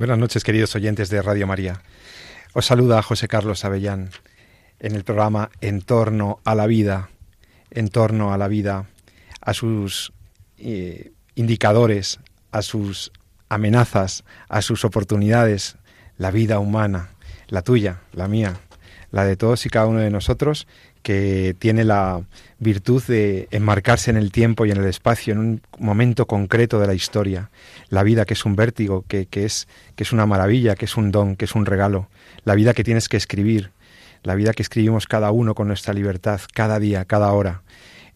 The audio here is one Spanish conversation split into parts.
Buenas noches, queridos oyentes de Radio María. Os saluda José Carlos Avellán en el programa En torno a la vida, en torno a la vida, a sus eh, indicadores, a sus amenazas, a sus oportunidades, la vida humana, la tuya, la mía, la de todos y cada uno de nosotros, que tiene la virtud de enmarcarse en el tiempo y en el espacio, en un momento concreto de la historia. La vida que es un vértigo, que, es, que es una maravilla, que es un don, que es un regalo. La vida que tienes que escribir, la vida que escribimos cada uno con nuestra libertad, cada día, cada hora.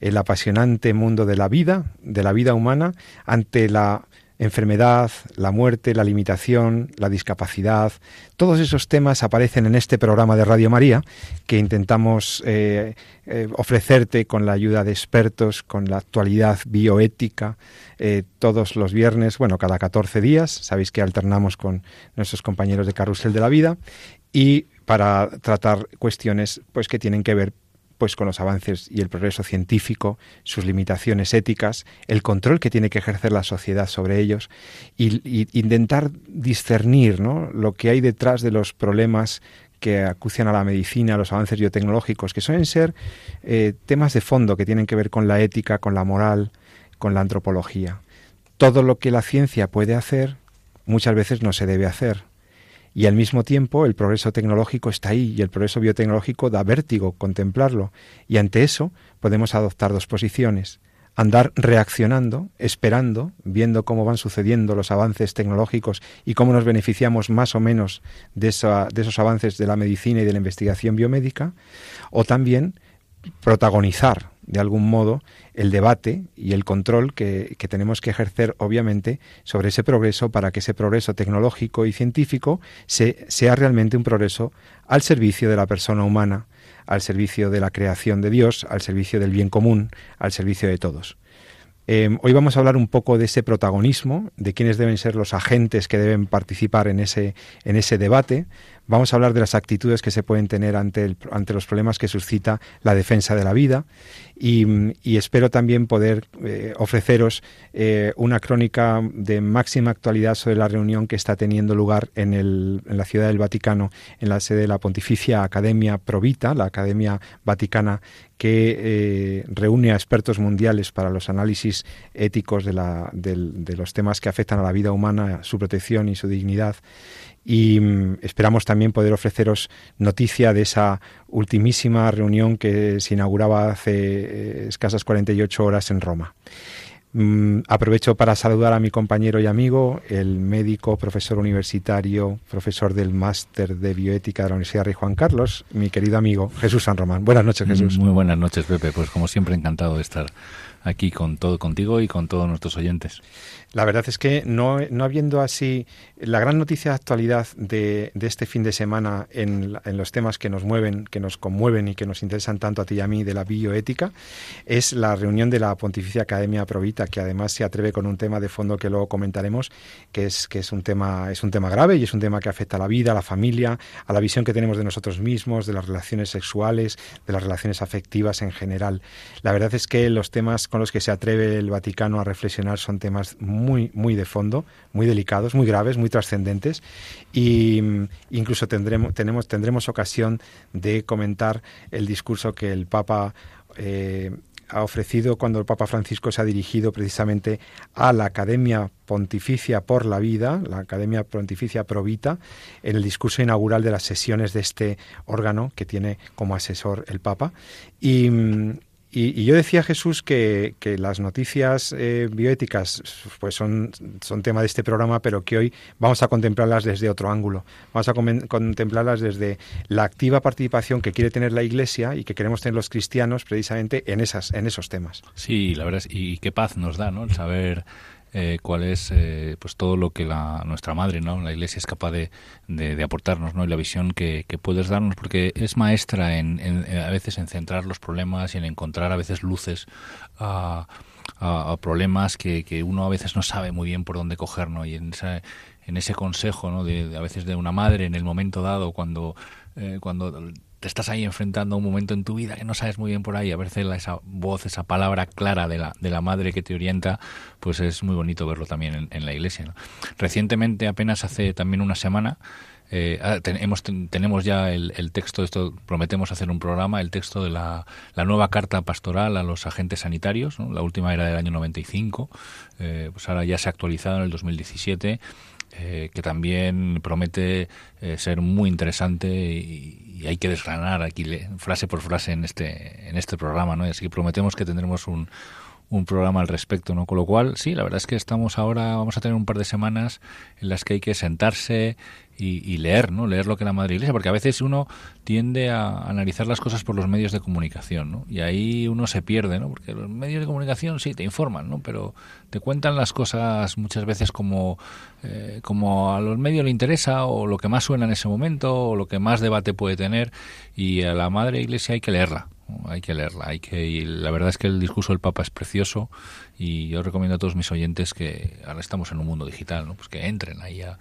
El apasionante mundo de la vida, de la vida humana, ante la enfermedad, la muerte, la limitación, la discapacidad, todos esos temas aparecen en este programa de Radio María que intentamos eh, eh, ofrecerte con la ayuda de expertos, con la actualidad bioética, eh, todos los viernes, bueno, cada 14 días, sabéis que alternamos con nuestros compañeros de Carrusel de la Vida y para tratar cuestiones pues que tienen que ver pues con los avances y el progreso científico, sus limitaciones éticas, el control que tiene que ejercer la sociedad sobre ellos y, intentar discernir ¿no? lo que hay detrás de los problemas que acucian a la medicina, los avances biotecnológicos, que suelen ser eh, temas de fondo que tienen que ver con la ética, con la moral, con la antropología. Todo lo que la ciencia puede hacer muchas veces no se debe hacer y al mismo tiempo el progreso tecnológico está ahí y el progreso biotecnológico da vértigo contemplarlo. Y ante eso podemos adoptar dos posiciones. Andar reaccionando, esperando, viendo cómo van sucediendo los avances tecnológicos y cómo nos beneficiamos más o menos de, esos avances de la medicina y de la investigación biomédica, o también protagonizar de algún modo el debate y el control que, tenemos que ejercer, obviamente, sobre ese progreso para que ese progreso tecnológico y científico sea realmente un progreso al servicio de la persona humana, al servicio de la creación de Dios, al servicio del bien común, al servicio de todos. Em, hoy vamos a hablar un poco de ese protagonismo, de quiénes deben ser los agentes que deben participar en ese, en ese debate. Vamos a hablar de las actitudes que se pueden tener ante, ante los problemas que suscita la defensa de la vida y, espero también poder eh, ofreceros eh, una crónica de máxima actualidad sobre la reunión que está teniendo lugar en, el, en la Ciudad del Vaticano, en la sede de la Pontificia Academia Provita, la Academia Vaticana que eh, reúne a expertos mundiales para los análisis éticos de, la, de los temas que afectan a la vida humana, su protección y su dignidad y mm, esperamos también poder ofreceros noticia de esa ultimísima reunión que se inauguraba hace eh, escasas 48 horas en Roma. Mm, aprovecho para saludar a mi compañero y amigo, el médico, profesor universitario, profesor del máster de bioética de la Universidad Rey Juan Carlos, mi querido amigo Jesús San Román. Buenas noches, Jesús. Muy buenas noches, Pepe. Pues como siempre, encantado de estar aquí con todo contigo y con todos nuestros oyentes. La verdad es que no, habiendo así la gran noticia de actualidad de, este fin de semana en, en, los temas que nos mueven, que nos conmueven y que nos interesan tanto a ti y a mí de la bioética, es la reunión de la Pontificia Academia Provita, que además se atreve con un tema de fondo que luego comentaremos, que es, que es, un, tema, es un tema grave y es un tema que afecta a la vida, a la familia, a la visión que tenemos de nosotros mismos, de las relaciones sexuales, de las relaciones afectivas en general. La verdad es que los temas con los que se atreve el Vaticano a reflexionar son temas muy, muy de fondo, muy delicados, muy graves, muy trascendentes y mm, incluso tendremos, tenemos, tendremos ocasión de comentar el discurso que el Papa eh, ha ofrecido cuando el Papa Francisco se ha dirigido precisamente a la Academia Pontificia por la Vida, la Academia Pontificia Provita, en el discurso inaugural de las sesiones de este órgano que tiene como asesor el Papa. Y, mm, y, yo decía, Jesús, que, las noticias eh, bioéticas pues son, son tema de este programa, pero que hoy vamos a contemplarlas desde otro ángulo. Vamos a contemplarlas desde la activa participación que quiere tener la Iglesia y que queremos tener los cristianos precisamente en, esas, en esos temas. Sí, la verdad es, y qué paz nos da, ¿no? El saber eh, cuál es eh, pues todo lo que la, nuestra madre, ¿no? la Iglesia es capaz de, de, aportarnos, ¿no? y la visión que, puedes darnos, porque es maestra en, a veces en centrar los problemas y en encontrar a veces luces a, a, problemas que, que, uno a veces no sabe muy bien por dónde coger, ¿no? y en, esa, en ese consejo ¿no? de, a veces de una madre en el momento dado, cuando, eh, cuando te estás ahí enfrentando a un momento en tu vida que no sabes muy bien por ahí, a veces esa voz, esa palabra clara de la, de la madre que te orienta, pues es muy bonito verlo también en, la iglesia. Recientemente, apenas hace también una semana, eh, ah, tenemos ya el, texto, esto prometemos hacer un programa, el texto de la, nueva carta pastoral a los agentes sanitarios, la última era del año 95, eh, pues ahora ya se ha actualizado en el 2017, eh, que también promete eh, ser muy interesante y, hay que desgranar aquí frase por frase en este en este programa, ¿no? así que prometemos que tendremos un, un programa al respecto, ¿no? Con lo cual, sí, la verdad es que estamos ahora, vamos a tener un par de semanas en las que hay que sentarse y, leer, ¿no? Leer lo que la Madre Iglesia, porque a veces uno tiende a analizar las cosas por los medios de comunicación, ¿no? Y ahí uno se pierde, ¿no? Porque los medios de comunicación sí te informan, ¿no? Pero te cuentan las cosas muchas veces como, eh, como a los medios le interesa o lo que más suena en ese momento o lo que más debate puede tener y a la Madre Iglesia hay que leerla, hay que leerla, hay que y la verdad es que el discurso del Papa es precioso y yo recomiendo a todos mis oyentes que ahora estamos en un mundo digital, ¿no? Pues que entren ahí a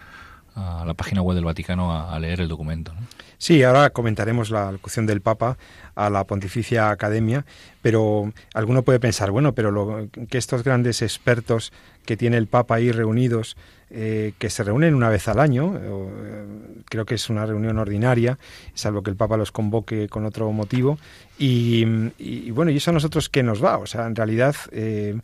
la página web del Vaticano a, leer el documento. Sí, ahora comentaremos la locución del Papa a la Pontificia Academia, pero alguno puede pensar, bueno, pero lo, que estos grandes expertos que tiene el Papa ahí reunidos, eh, que se reúnen una vez al año, eh, creo que es una reunión ordinaria, salvo que el Papa los convoque con otro motivo, y, bueno, ¿y eso a nosotros qué nos va? O sea, en realidad, eh,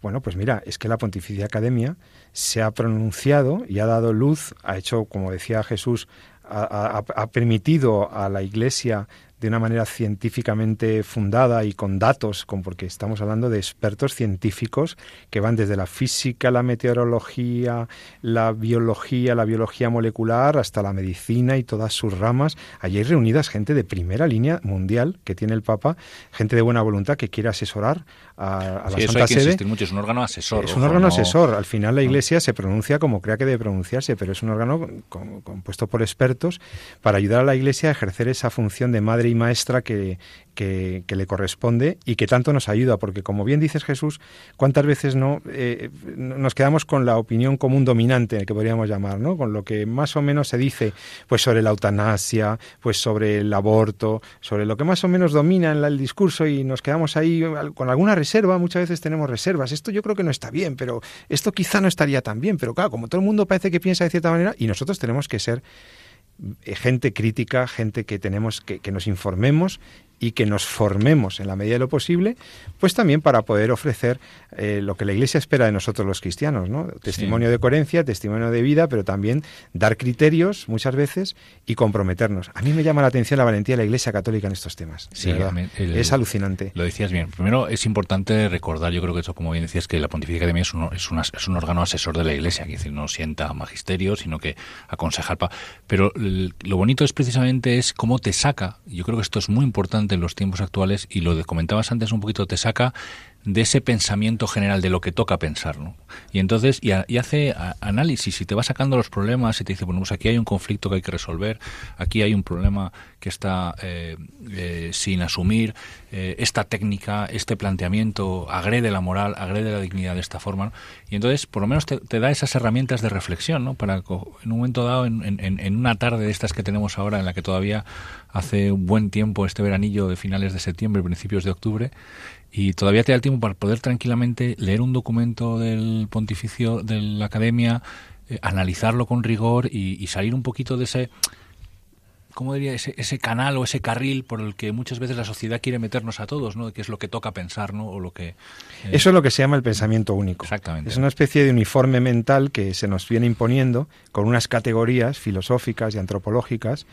bueno, pues mira, es que la Pontificia Academia se ha pronunciado y ha dado luz, ha hecho, como decía Jesús, ha, permitido a la Iglesia de una manera científicamente fundada y con datos, con, porque estamos hablando de expertos científicos que van desde la física, la meteorología, la biología, la biología molecular, hasta la medicina y todas sus ramas. Allí hay reunidas gente de primera línea mundial que tiene el Papa, gente de buena voluntad que quiere asesorar a, la Santa Sede. Mucho. Es un órgano asesor. Es un órgano asesor. Al final la Iglesia se pronuncia como crea que debe pronunciarse, pero es un órgano compuesto por expertos para ayudar a la Iglesia a ejercer esa función de madre y maestra que, que, le corresponde y que tanto nos ayuda, porque como bien dices Jesús, ¿cuántas veces no eh, nos quedamos con la opinión común dominante, que podríamos llamar, ¿no? con lo que más o menos se dice pues sobre la eutanasia, pues sobre el aborto, sobre lo que más o menos domina el discurso y nos quedamos ahí con alguna reserva, muchas veces tenemos reservas, esto yo creo que no está bien, pero esto quizá no estaría tan bien, pero claro, como todo el mundo parece que piensa de cierta manera y nosotros tenemos que ser gente crítica, gente que tenemos que, que nos informemos y que nos formemos en la medida de lo posible, pues también para poder ofrecer eh, lo que la Iglesia espera de nosotros los cristianos, ¿no? Testimonio de coherencia, testimonio de vida, pero también dar criterios muchas veces y comprometernos. A mí me llama la atención la valentía de la Iglesia Católica en estos temas. Sí, es alucinante. Lo decías bien. Primero es importante recordar, yo creo que eso, como bien decías, que la Pontificia Academia es un, es, es un órgano asesor de la Iglesia, que decir, no sienta magisterio, sino que aconseja Pero lo bonito es precisamente es cómo te saca, yo creo que esto es muy importante en los tiempos actuales y lo comentabas antes un poquito, te saca de ese pensamiento general de lo que toca pensar, ¿no? Y entonces, y, hace análisis y te va sacando los problemas y te dice, bueno, pues aquí hay un conflicto que hay que resolver, aquí hay un problema que está eh, eh, sin asumir, eh, esta técnica, este planteamiento agrede la moral, agrede la dignidad de esta forma, y entonces por lo menos te, da esas herramientas de reflexión, ¿no? Para en un momento dado, en, en, en una tarde de estas que tenemos ahora, en la que todavía hace un buen tiempo, este veranillo de finales de septiembre, principios de octubre, y todavía te da el tiempo para poder tranquilamente leer un documento del pontificio de la academia, eh, analizarlo con rigor y, y, salir un poquito de ese ¿cómo diría? Ese, ese canal o ese carril por el que muchas veces la sociedad quiere meternos a todos, ¿no? Que es lo que toca pensar, ¿no? O lo que... Eh, Eso es lo que se llama el pensamiento único. Exactamente. Es una especie de uniforme mental que se nos viene imponiendo con unas categorías filosóficas y antropológicas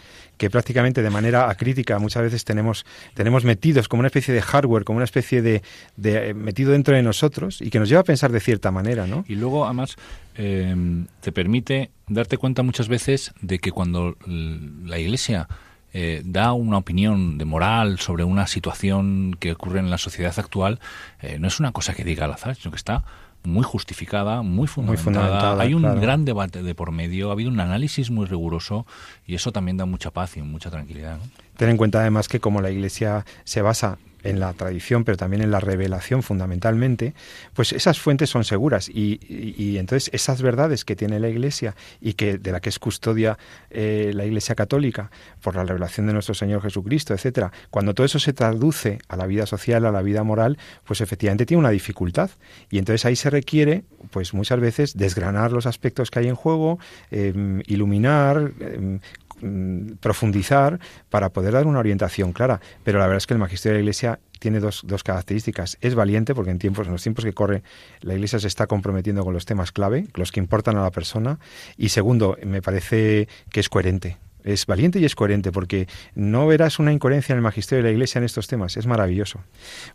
que prácticamente de manera acrítica muchas veces tenemos, tenemos metidos como una especie de hardware, como una especie de, eh, metido dentro de nosotros y que nos lleva a pensar de cierta manera, ¿no? Y luego, además, eh, te permite darte cuenta muchas veces de que cuando la Iglesia eh, da una opinión de moral sobre una situación que ocurre en la sociedad actual, eh, no es una cosa que diga al azar, sino que está muy justificada, muy fundamentada. Hay un gran debate de por medio, ha habido un análisis muy riguroso y eso también da mucha paz y mucha tranquilidad. Ten en cuenta además que como la Iglesia se basa en la tradición, pero también en la revelación fundamentalmente, pues esas fuentes son seguras. Y, entonces esas verdades que tiene la Iglesia y que de la que es custodia eh, la Iglesia católica por la revelación de nuestro Señor Jesucristo, etcétera, cuando todo eso se traduce a la vida social, a la vida moral, pues efectivamente tiene una dificultad. Y entonces ahí se requiere, pues muchas veces desgranar los aspectos que hay en juego, em, iluminar, em, Mm, profundizar para poder dar una orientación clara. Pero la verdad es que el magisterio de la Iglesia tiene dos, dos características. Es valiente porque en tiempos, en los tiempos que corre, la Iglesia se está comprometiendo con los temas clave, los que importan a la persona. Y segundo, me parece que es coherente es valiente y es coherente, porque no verás una incoherencia en el magisterio de la Iglesia en estos temas. Es maravilloso.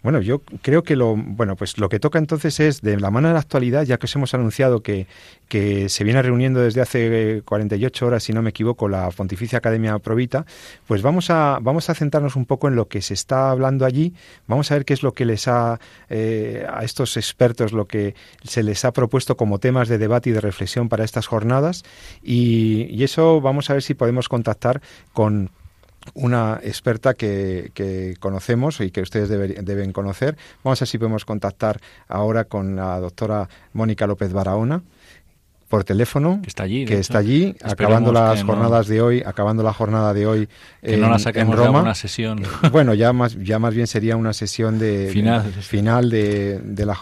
Bueno, yo creo que lo, bueno, pues lo que toca entonces es, de la mano de la actualidad, ya que os hemos anunciado que, que se viene reuniendo desde hace 48 horas, si no me equivoco, la Pontificia Academia Provita, pues vamos a, vamos a centrarnos un poco en lo que se está hablando allí. Vamos a ver qué es lo que les ha, eh, a estos expertos, lo que se les ha propuesto como temas de debate y de reflexión para estas jornadas. Y, y eso vamos a ver si podemos contactar con una experta que, conocemos y que ustedes deben conocer. Vamos a ver si podemos contactar ahora con la doctora Mónica López Barahona por teléfono que está allí, que está allí acabando las jornadas de hoy acabando la jornada de hoy que en, no la saquemos en Roma. una sesión. Bueno ya más ya más bien sería una sesión de final, final de,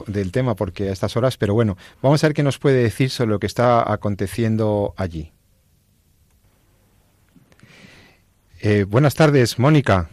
del tema porque a estas horas pero bueno vamos a ver qué nos puede decir sobre lo que está aconteciendo allí Eh, buenas tardes, Mónica.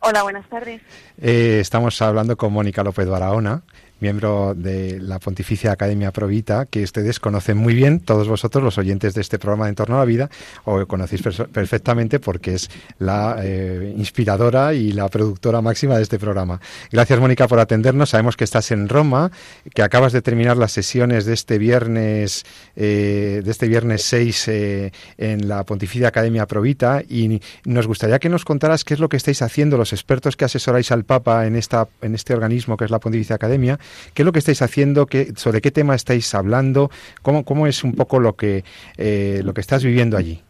Hola, buenas tardes. Eh, estamos hablando con Mónica López Barahona miembro de la Pontificia Academia Provita, que ustedes conocen muy bien, todos vosotros los oyentes de este programa de Entorno a la Vida, o conocéis perfectamente porque es la eh, inspiradora y la productora máxima de este programa. Gracias, Mónica, por atendernos. Sabemos que estás en Roma, que acabas de terminar las sesiones de este viernes, eh, de este viernes 6 eh, en la Pontificia Academia Provita, y nos gustaría que nos contaras qué es lo que estáis haciendo los expertos que asesoráis al Papa en, esta, en este organismo que es la Pontificia Academia, ¿Qué es lo que estáis haciendo? ¿Qué, ¿Sobre qué tema estáis hablando? ¿Cómo, cómo es un poco lo que, eh, lo que estás viviendo allí?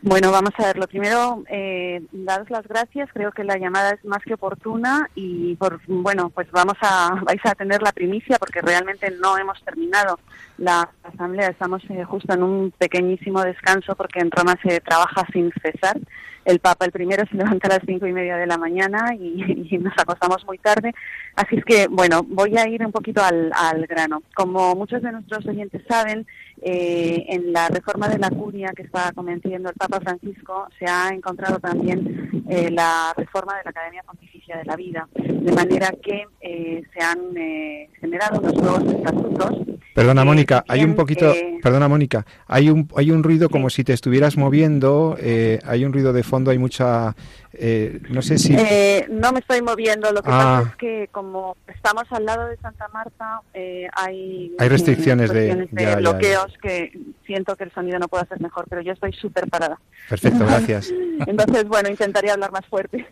Bueno, vamos a ver. Lo primero, eh, daros las gracias. Creo que la llamada es más que oportuna y, por, bueno, pues vamos a vais a tener la primicia porque realmente no hemos terminado la asamblea. Estamos eh, justo en un pequeñísimo descanso porque en Roma se trabaja sin cesar el Papa el primero se levanta a las cinco y media de la mañana y, nos acostamos muy tarde. Así es que, bueno, voy a ir un poquito al, grano. Como muchos de nuestros oyentes saben, eh, en la reforma de la curia que está cometiendo el Papa Francisco se ha encontrado también eh, la reforma de la Academia Pontificia de la Vida, de manera que eh, se han generado unos nuevos estatutos. Perdona, Mónica, hay un poquito, perdona, Mónica, hay un, hay un ruido como si te estuvieras moviendo, eh, hay un ruido de fondo, hay mucha, eh, no sé si... Eh, no me estoy moviendo, lo que pasa ah. es que como estamos al lado de Santa Marta, hay... Hay restricciones de, bloqueos que siento que el sonido no puede ser mejor, pero yo estoy súper parada. Perfecto, gracias. Entonces, bueno, intentaría hablar más fuerte.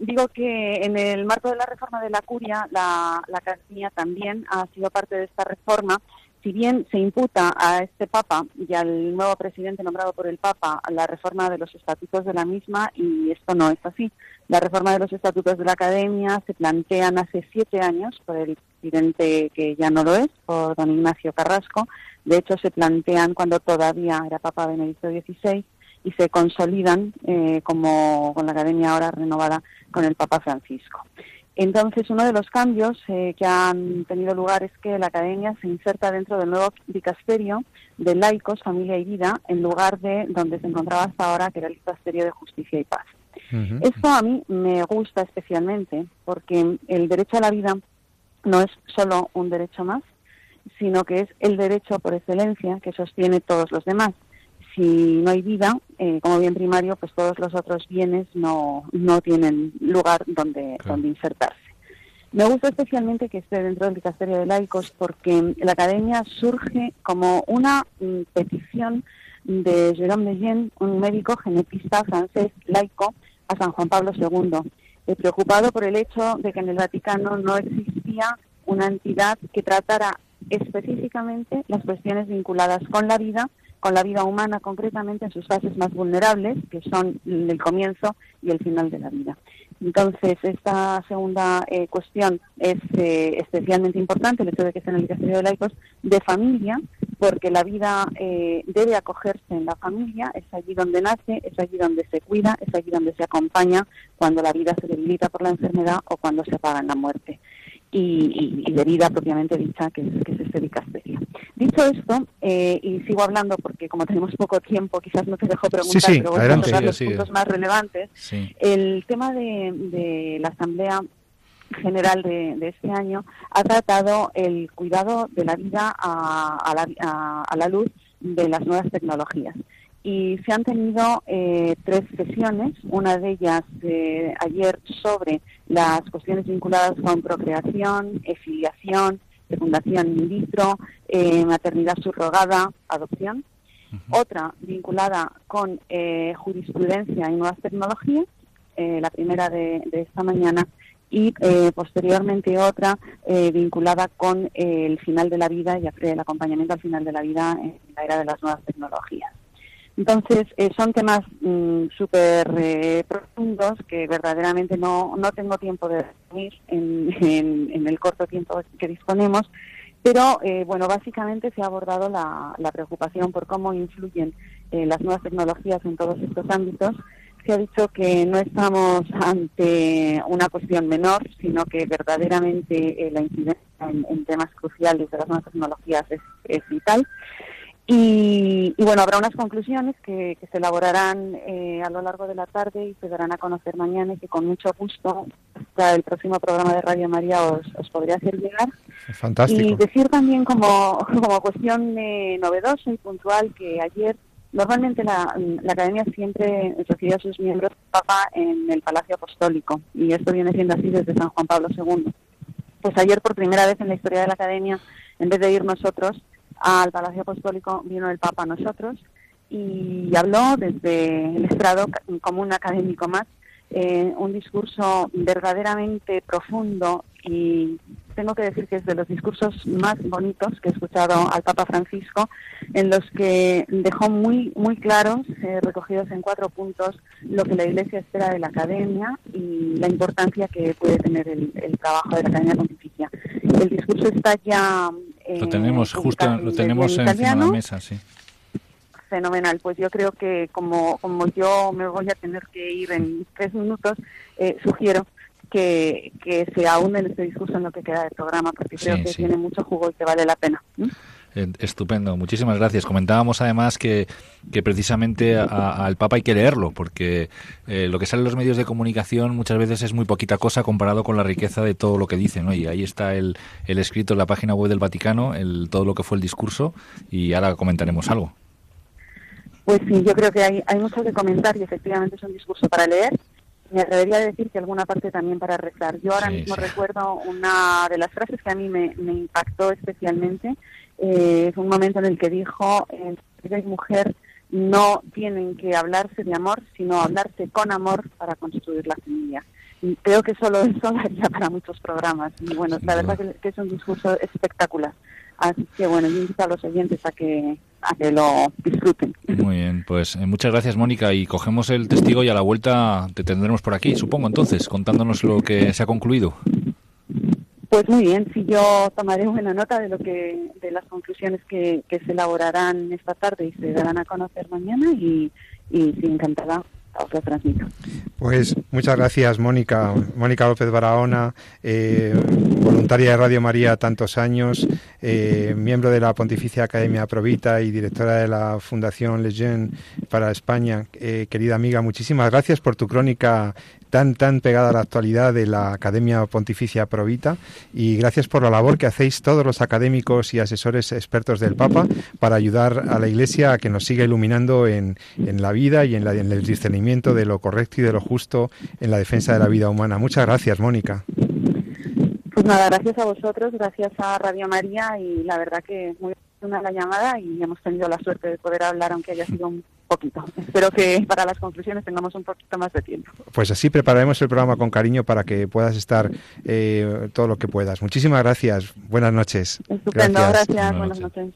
digo que en el marco de la reforma de la curia, la, la Academia también ha sido parte de esta reforma forma, si bien se imputa a este Papa y al nuevo presidente nombrado por el Papa la reforma de los estatutos de la misma, y esto no es así. La reforma de los estatutos de la Academia se plantean hace siete años por el presidente que ya no lo es, por don Ignacio Carrasco. De hecho, se plantean cuando todavía era Papa Benedicto XVI y se consolidan eh, como con la Academia ahora renovada con el Papa Francisco. Entonces, uno de los cambios eh, que han tenido lugar es que la academia se inserta dentro del nuevo dicasterio de laicos, familia y vida, en lugar de donde se encontraba hasta ahora, que era el dicasterio de justicia y paz. Esto a mí me gusta especialmente porque el derecho a la vida no es solo un derecho más, sino que es el derecho por excelencia que sostiene todos los demás si no hay vida, eh, como bien primario, pues todos los otros bienes no, no tienen lugar donde, donde insertarse. Me gusta especialmente que esté dentro del dicasterio de laicos porque la academia surge como una mm, petición de Jérôme Lejeune, un médico genetista francés laico, a San Juan Pablo II. preocupado por el hecho de que en el Vaticano no existía una entidad que tratara específicamente las cuestiones vinculadas con la vida, con la vida humana concretamente en sus fases más vulnerables, que son el comienzo y el final de la vida. Entonces, esta segunda eh, cuestión es eh, especialmente importante, el hecho de que esté en el dicasterio de laicos, de familia, porque la vida eh, debe acogerse en la familia, es allí donde nace, es allí donde se cuida, es allí donde se acompaña cuando la vida se debilita por la enfermedad o cuando se apaga en la muerte y, de vida propiamente dicha, que es, que es este dicasterio. Dicho esto, eh, y sigo hablando porque como tenemos poco tiempo, quizás no te dejo preguntar, pero voy a tocar los puntos más relevantes. El tema de, la Asamblea General de, este año ha tratado el cuidado de la vida a, la, a la luz de las nuevas tecnologías y se han tenido eh, tres sesiones, una de ellas eh, ayer sobre las cuestiones vinculadas con procreación, filiación, fecundación in vitro, eh, maternidad subrogada, adopción, otra vinculada con jurisprudencia y nuevas tecnologías, la primera de, esta mañana, y posteriormente otra vinculada con el final de la vida y el acompañamiento al final de la vida en la era de las nuevas tecnologías. Entonces, eh, son temas mm, súper eh, profundos que verdaderamente no, no tengo tiempo de resumir en, el corto tiempo que disponemos, pero eh, bueno, básicamente se ha abordado la, preocupación por cómo influyen las nuevas tecnologías en todos estos ámbitos. Se ha dicho que no estamos ante una cuestión menor, sino que verdaderamente la incidencia en, temas cruciales de las nuevas tecnologías es vital. Y, bueno, habrá unas conclusiones que, se elaborarán eh, a lo largo de la tarde y se darán a conocer mañana y que con mucho gusto hasta el próximo programa de Radio María os, os podría hacer llegar. Fantástico. Y decir también como, como cuestión eh, novedosa y puntual que ayer normalmente la, la, Academia siempre recibe a sus miembros Papa en el Palacio Apostólico y esto viene siendo así desde San Juan Pablo II. Pues ayer por primera vez en la historia de la Academia, en vez de ir nosotros, al Palacio Apostólico vino el Papa a nosotros y habló desde el estrado como un académico más, eh, un discurso verdaderamente profundo y tengo que decir que es de los discursos más bonitos que he escuchado al Papa Francisco, en los que dejó muy muy claros, eh, recogidos en cuatro puntos, lo que la Iglesia espera de la Academia y la importancia que puede tener el, trabajo de la Academia Pontificia. El discurso está ya... Eh, lo tenemos justo, lo tenemos en encima de la mesa, sí fenomenal. Pues yo creo que como, como yo me voy a tener que ir en tres minutos, eh, sugiero que, que se ahonde en este discurso en lo que queda del programa, porque creo que tiene mucho jugo y que vale la pena. Eh, estupendo, muchísimas gracias. Comentábamos además que, que precisamente al Papa hay que leerlo, porque eh, lo que sale en los medios de comunicación muchas veces es muy poquita cosa comparado con la riqueza de todo lo que dicen. Y ahí está el, el escrito en la página web del Vaticano, el, todo lo que fue el discurso, y ahora comentaremos algo. Pues sí, yo creo que hay, hay mucho que comentar y efectivamente es un discurso para leer me atrevería a decir que alguna parte también para rezar. Yo ahora mismo recuerdo una de las frases que a mí me, impactó especialmente. Eh, fue un momento en el que dijo, eh, y mujer no tienen que hablarse de amor, sino hablarse con amor para construir la familia. Y creo que solo eso daría para muchos programas. Y bueno, la verdad que es un discurso espectacular. Así que bueno, yo invito a los oyentes a que, a que lo disfruten. Muy bien, pues eh, muchas gracias Mónica y cogemos el testigo y a la vuelta te tendremos por aquí, supongo entonces, contándonos lo que se ha concluido. Pues muy bien, si yo tomaré buena nota de lo que de las conclusiones que, que se elaborarán esta tarde y se darán a conocer mañana y, y sí, encantada pues muchas gracias, Mónica. Mónica López Barahona, eh, voluntaria de Radio María tantos años, eh, miembro de la Pontificia Academia Provita y directora de la Fundación Lejeune para España. Eh, querida amiga, muchísimas gracias por tu crónica tan, tan pegada a la actualidad de la Academia Pontificia Provita y gracias por la labor que hacéis todos los académicos y asesores expertos del Papa para ayudar a la Iglesia a que nos siga iluminando en, en la vida y en, la, el discernimiento de lo correcto y de lo justo en la defensa de la vida humana. Muchas gracias, Mónica. Pues nada, gracias a vosotros, gracias a Radio María y la verdad que muy buena la llamada y hemos tenido la suerte de poder hablar, aunque haya sido un poquito. Espero que para las conclusiones tengamos un poquito más de tiempo. Pues así prepararemos el programa con cariño para que puedas estar eh, todo lo que puedas. Muchísimas gracias. Buenas noches. Estupendo, gracias. Buenas, noches.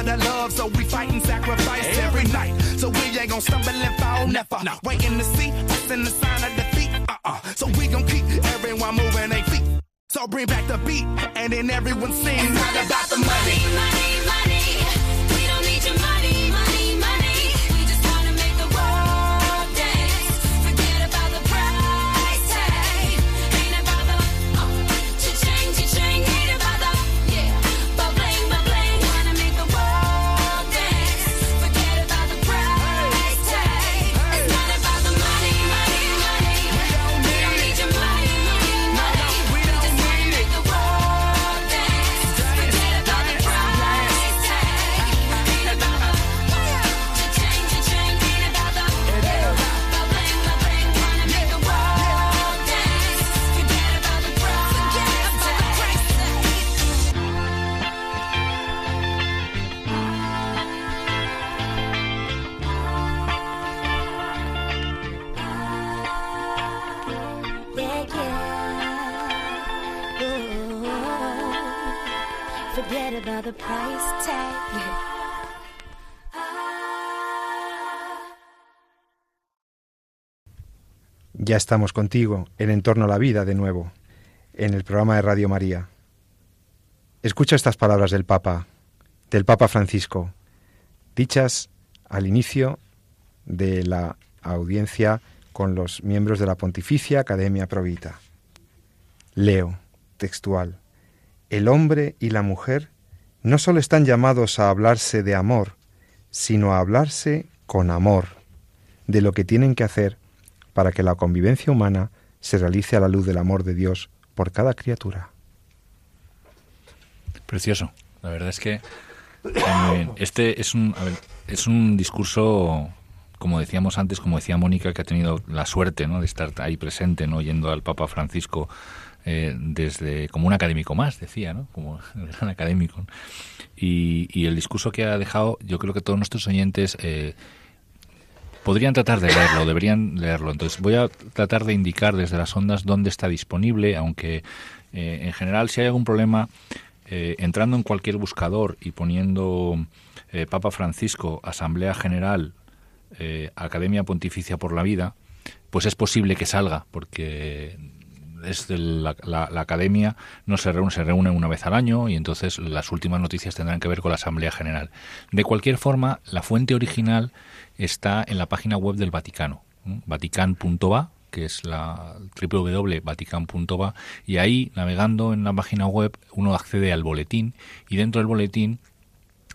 for the love, so we fight and sacrifice every night. So we ain't gonna stumble and fall, never. No. Waiting to see us in the sign of defeat. Uh-uh. So we gon' keep everyone moving their feet. So bring back the beat, and then everyone sings. It's not about the money. money. Ya estamos contigo en Entorno a la Vida de nuevo, en el programa de Radio María. Escucha estas palabras del Papa, del Papa Francisco, dichas al inicio de la audiencia con los miembros de la Pontificia Academia Provita. Leo, textual, el hombre y la mujer no solo están llamados a hablarse de amor, sino a hablarse con amor, de lo que tienen que hacer para que la convivencia humana se realice a la luz del amor de Dios por cada criatura. Precioso. La verdad es que este es un, es un discurso como decíamos antes, como decía Mónica, que ha tenido la suerte de estar ahí presente, ¿no? al Papa Francisco eh, desde como un académico más, decía, ¿no? como un gran académico. Y, y, el discurso que ha dejado, yo creo que todos nuestros oyentes eh, podrían tratar de leerlo, deberían leerlo. Entonces voy a tratar de indicar desde las ondas dónde está disponible, aunque eh, en general si hay algún problema, eh, entrando en cualquier buscador y poniendo eh, Papa Francisco, Asamblea General, Academia Pontificia por la Vida, pues es posible que salga, porque es la, la, academia no se reúne, se reúne una vez al año y entonces las últimas noticias tendrán que ver con la Asamblea General. De cualquier forma, la fuente original está en la página web del Vaticano, vatican.va, que es la www.vatican.va, y ahí, navegando en la página web, uno accede al boletín y dentro del boletín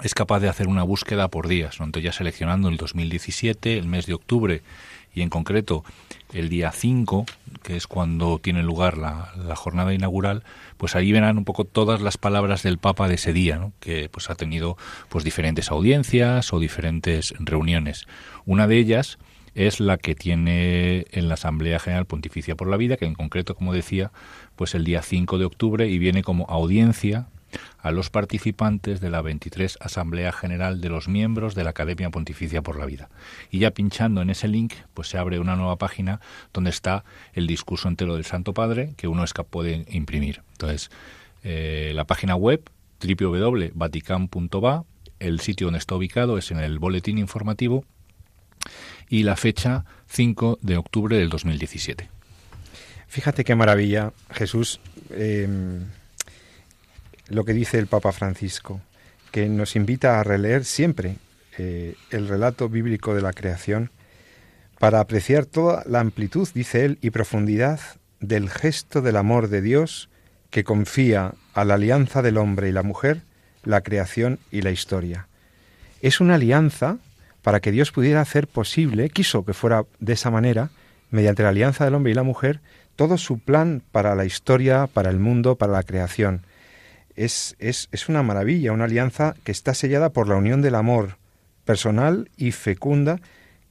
es capaz de hacer una búsqueda por días. Entonces ya seleccionando el 2017, el mes de octubre y en concreto el día 5, que es cuando tiene lugar la, jornada inaugural, pues ahí verán un poco todas las palabras del Papa de ese día, ¿no? que pues ha tenido pues diferentes audiencias o diferentes reuniones. Una de ellas es la que tiene en la Asamblea General Pontificia por la Vida, que en concreto, como decía, pues el día 5 de octubre y viene como audiencia a los participantes de la 23 Asamblea General de los miembros de la Academia Pontificia por la Vida. Y ya pinchando en ese link, pues se abre una nueva página donde está el discurso entero del Santo Padre que uno es capaz de imprimir. Entonces, eh, la página web www.vatican.va, el sitio donde está ubicado es en el boletín informativo y la fecha 5 de octubre del 2017. Fíjate qué maravilla, Jesús. Em, lo que dice el Papa Francisco, que nos invita a releer siempre eh, el relato bíblico de la creación para apreciar toda la amplitud, dice él, y profundidad del gesto del amor de Dios que confía a la alianza del hombre y la mujer la creación y la historia. Es una alianza para que Dios pudiera hacer posible, quiso que fuera de esa manera, mediante la alianza del hombre y la mujer, todo su plan para la historia, para el mundo, para la creación es, es, es una maravilla, una alianza que está sellada por la unión del amor personal y fecunda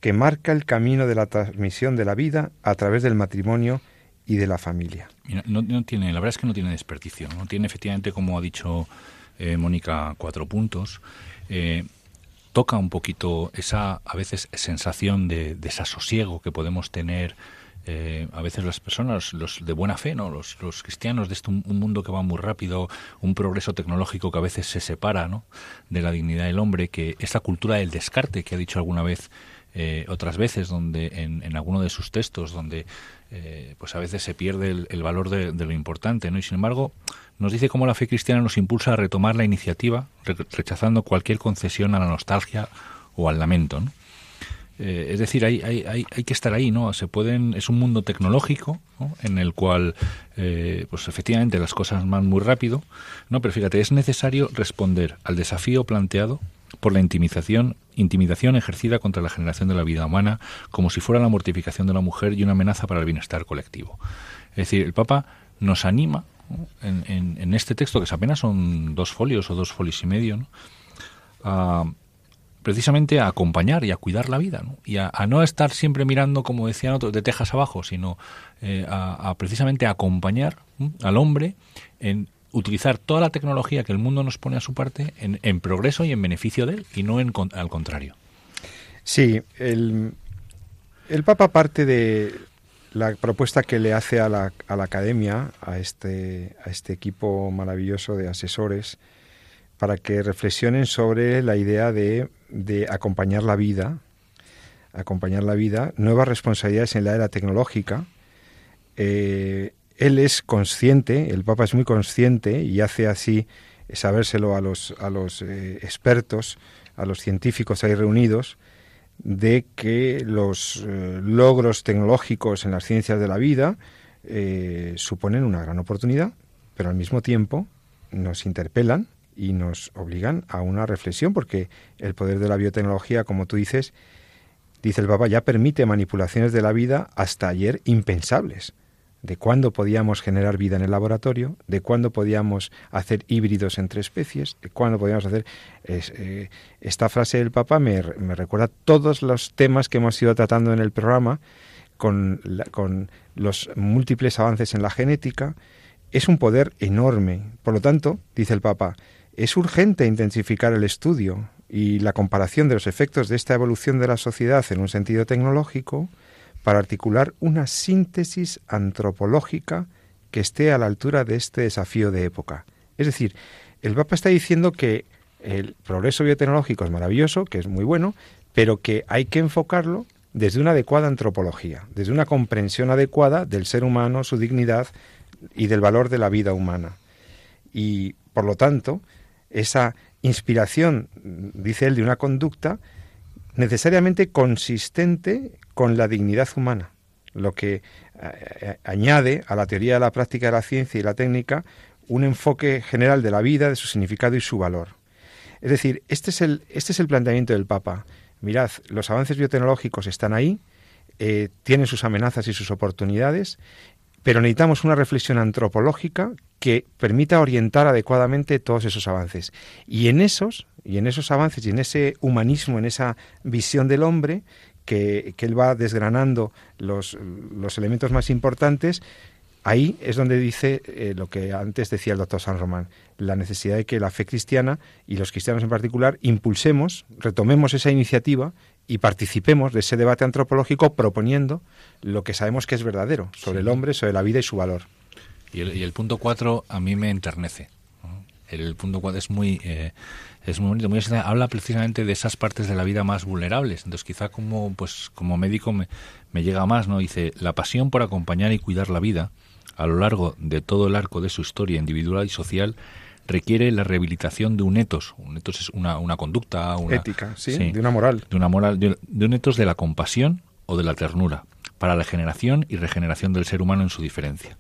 que marca el camino de la transmisión de la vida a través del matrimonio y de la familia. no, tiene, la verdad es que no tiene desperdicio, no tiene efectivamente, como ha dicho eh, Mónica, cuatro puntos. Eh, toca un poquito esa, a veces, sensación de desasosiego que podemos tener eh, a veces las personas, los de buena fe, ¿no? los, los cristianos de este, un, mundo que va muy rápido, un progreso tecnológico que a veces se separa ¿no? de la dignidad del hombre, que esa cultura del descarte que ha dicho alguna vez eh, otras veces donde en, en, alguno de sus textos donde eh, pues a veces se pierde el, valor de, lo importante no y sin embargo nos dice cómo la fe cristiana nos impulsa a retomar la iniciativa rechazando cualquier concesión a la nostalgia o al lamento ¿no? Eh, es decir, hay, hay, hay, hay, que estar ahí, ¿no? Se pueden, es un mundo tecnológico en el cual, eh, pues efectivamente, las cosas van muy rápido, ¿no? Pero fíjate, es necesario responder al desafío planteado por la intimidación, intimidación ejercida contra la generación de la vida humana como si fuera la mortificación de la mujer y una amenaza para el bienestar colectivo. Es decir, el Papa nos anima en, en, en, este texto, que apenas son dos folios o dos folios y medio, ¿no? a precisamente a acompañar y a cuidar la vida, ¿no? y a, no estar siempre mirando, como decían otros, de tejas abajo, sino eh, a, precisamente acompañar al hombre en utilizar toda la tecnología que el mundo nos pone a su parte en, progreso y en beneficio de él, y no en, al contrario. Sí, el, el Papa parte de la propuesta que le hace a la, a la academia, a este, a este equipo maravilloso de asesores, para que reflexionen sobre la idea de, de acompañar la vida, acompañar la vida, nuevas responsabilidades en la era tecnológica. Eh, él es consciente, el Papa es muy consciente y hace así sabérselo a los, a los eh, expertos, a los científicos ahí reunidos, de que los eh, logros tecnológicos en las ciencias de la vida suponen una gran oportunidad, pero al mismo tiempo nos interpelan y nos obligan a una reflexión, porque el poder de la biotecnología, como tú dices, dice el Papa, ya permite manipulaciones de la vida hasta ayer impensables. de cuándo podíamos generar vida en el laboratorio, de cuándo podíamos hacer híbridos entre especies, de cuándo podíamos hacer... Eh, esta frase del Papa me, recuerda todos los temas que hemos ido tratando en el programa con, con los múltiples avances en la genética. Es un poder enorme. Por lo tanto, dice el Papa, es urgente intensificar el estudio y la comparación de los efectos de esta evolución de la sociedad en un sentido tecnológico para articular una síntesis antropológica que esté a la altura de este desafío de época. Es decir, el Papa está diciendo que el progreso biotecnológico es maravilloso, que es muy bueno, pero que hay que enfocarlo desde una adecuada antropología, desde una comprensión adecuada del ser humano, su dignidad y del valor de la vida humana. Y, por lo tanto, esa inspiración, dice él, de una conducta necesariamente consistente con la dignidad humana, lo que eh, añade a la teoría de la práctica de la ciencia y la técnica un enfoque general de la vida, de su significado y su valor. Es decir, este es el, este es el planteamiento del Papa. Mirad, los avances biotecnológicos están ahí, eh, tienen sus amenazas y sus oportunidades, pero necesitamos una reflexión antropológica que permita orientar adecuadamente todos esos avances. Y en esos, y en esos avances, y en ese humanismo, en esa visión del hombre, que, él va desgranando los, elementos más importantes, ahí es donde dice eh, lo que antes decía el doctor San Román, la necesidad de que la fe cristiana y los cristianos en particular impulsemos, retomemos esa iniciativa y participemos de ese debate antropológico proponiendo lo que sabemos que es verdadero sobre el hombre, sobre la vida y su valor. Y el, punto 4 a mí me enternece. El, punto 4 es muy, eh, es muy bonito, muy habla precisamente de esas partes de la vida más vulnerables. Entonces quizá como, pues, como médico me, me llega más, ¿no? Dice, la pasión por acompañar y cuidar la vida a lo largo de todo el arco de su historia individual y social requiere la rehabilitación de un etos. Un etos es una, una conducta, una ética, ¿sí? de una moral. De una moral, de, un etos de la compasión o de la ternura, para la generación y regeneración del ser humano en su diferencia.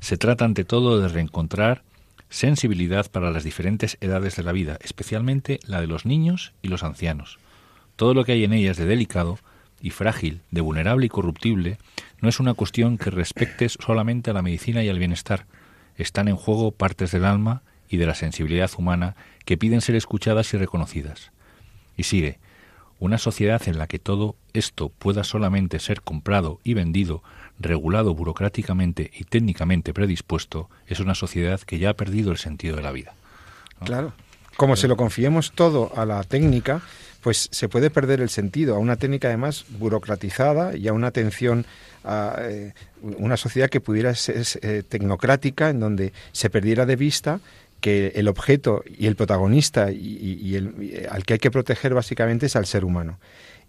Se trata ante todo de reencontrar sensibilidad para las diferentes edades de la vida, especialmente la de los niños y los ancianos. Todo lo que hay en ellas de delicado y frágil, de vulnerable y corruptible, no es una cuestión que respecte solamente a la medicina y al bienestar. Están en juego partes del alma y de la sensibilidad humana que piden ser escuchadas y reconocidas. Y sigue, una sociedad en la que todo esto pueda solamente ser comprado y vendido, regulado burocráticamente y técnicamente predispuesto, es una sociedad que ya ha perdido el sentido de la vida. Claro. Como se lo confiemos todo a la técnica, pues se puede perder el sentido, a una técnica además burocratizada y a una atención a eh, una sociedad que pudiera ser eh, tecnocrática, en donde se perdiera de vista que el objeto y el protagonista y, el, al que hay que proteger básicamente es al ser humano.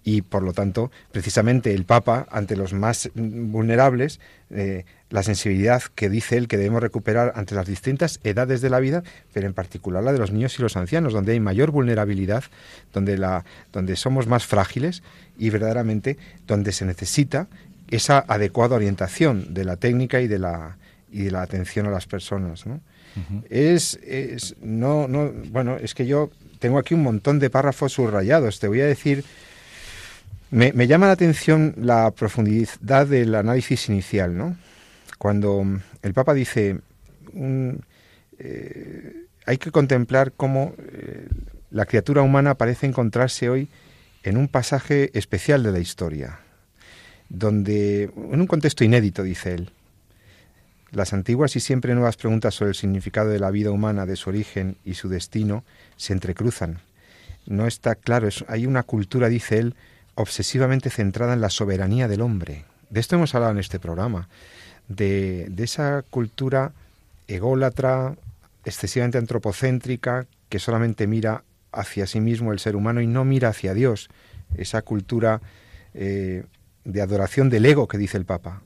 Y por lo tanto, precisamente el Papa, ante los más vulnerables, eh, la sensibilidad que dice él que debemos recuperar ante las distintas edades de la vida, pero en particular la de los niños y los ancianos, donde hay mayor vulnerabilidad, donde, donde somos más frágiles y verdaderamente donde se necesita esa adecuada orientación de la técnica y de la, y de la atención a las personas. Es, no, no, bueno, es que yo tengo aquí un montón de párrafos subrayados. Te voy a decir, me, llama la atención la profundidad del análisis inicial, ¿no? Cuando el Papa dice, eh, hay que contemplar cómo eh, la criatura humana parece encontrarse hoy en un pasaje especial de la historia, donde, en un contexto inédito, dice él, las antiguas y siempre nuevas preguntas sobre el significado de la vida humana, de su origen y su destino, se entrecruzan. No está claro, hay una cultura, dice él, obsesivamente centrada en la soberanía del hombre. De esto hemos hablado en este programa, de, esa cultura ególatra, excesivamente antropocéntrica, que solamente mira hacia sí mismo el ser humano y no mira hacia Dios. Esa cultura eh, de adoración del ego que dice el Papa.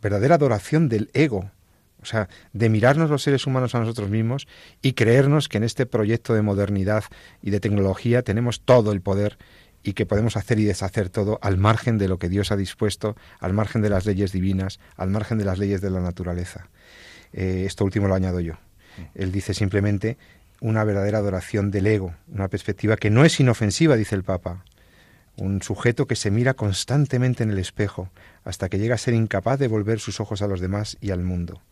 Verdadera adoración del ego, o sea, de mirarnos los seres humanos a nosotros mismos y creernos que en este proyecto de modernidad y de tecnología tenemos todo el poder y que podemos hacer y deshacer todo al margen de lo que Dios ha dispuesto, al margen de las leyes divinas, al margen de las leyes de la naturaleza. Eh, esto último lo añado yo. Él dice simplemente una verdadera adoración del ego, una perspectiva que no es inofensiva, dice el Papa, un sujeto que se mira constantemente en el espejo hasta que llega a ser incapaz de volver sus ojos a los demás y al mundo.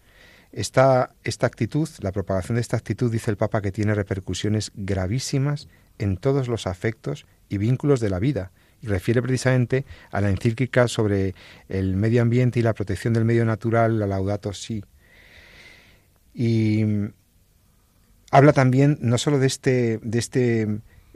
Esta, esta actitud, la propagación de esta actitud, dice el Papa, que tiene repercusiones gravísimas en todos los afectos y vínculos de la vida, y refiere precisamente a la encíclica sobre el medio ambiente y la protección del medio natural, la Laudato Si. Y habla también no solo de este, de este,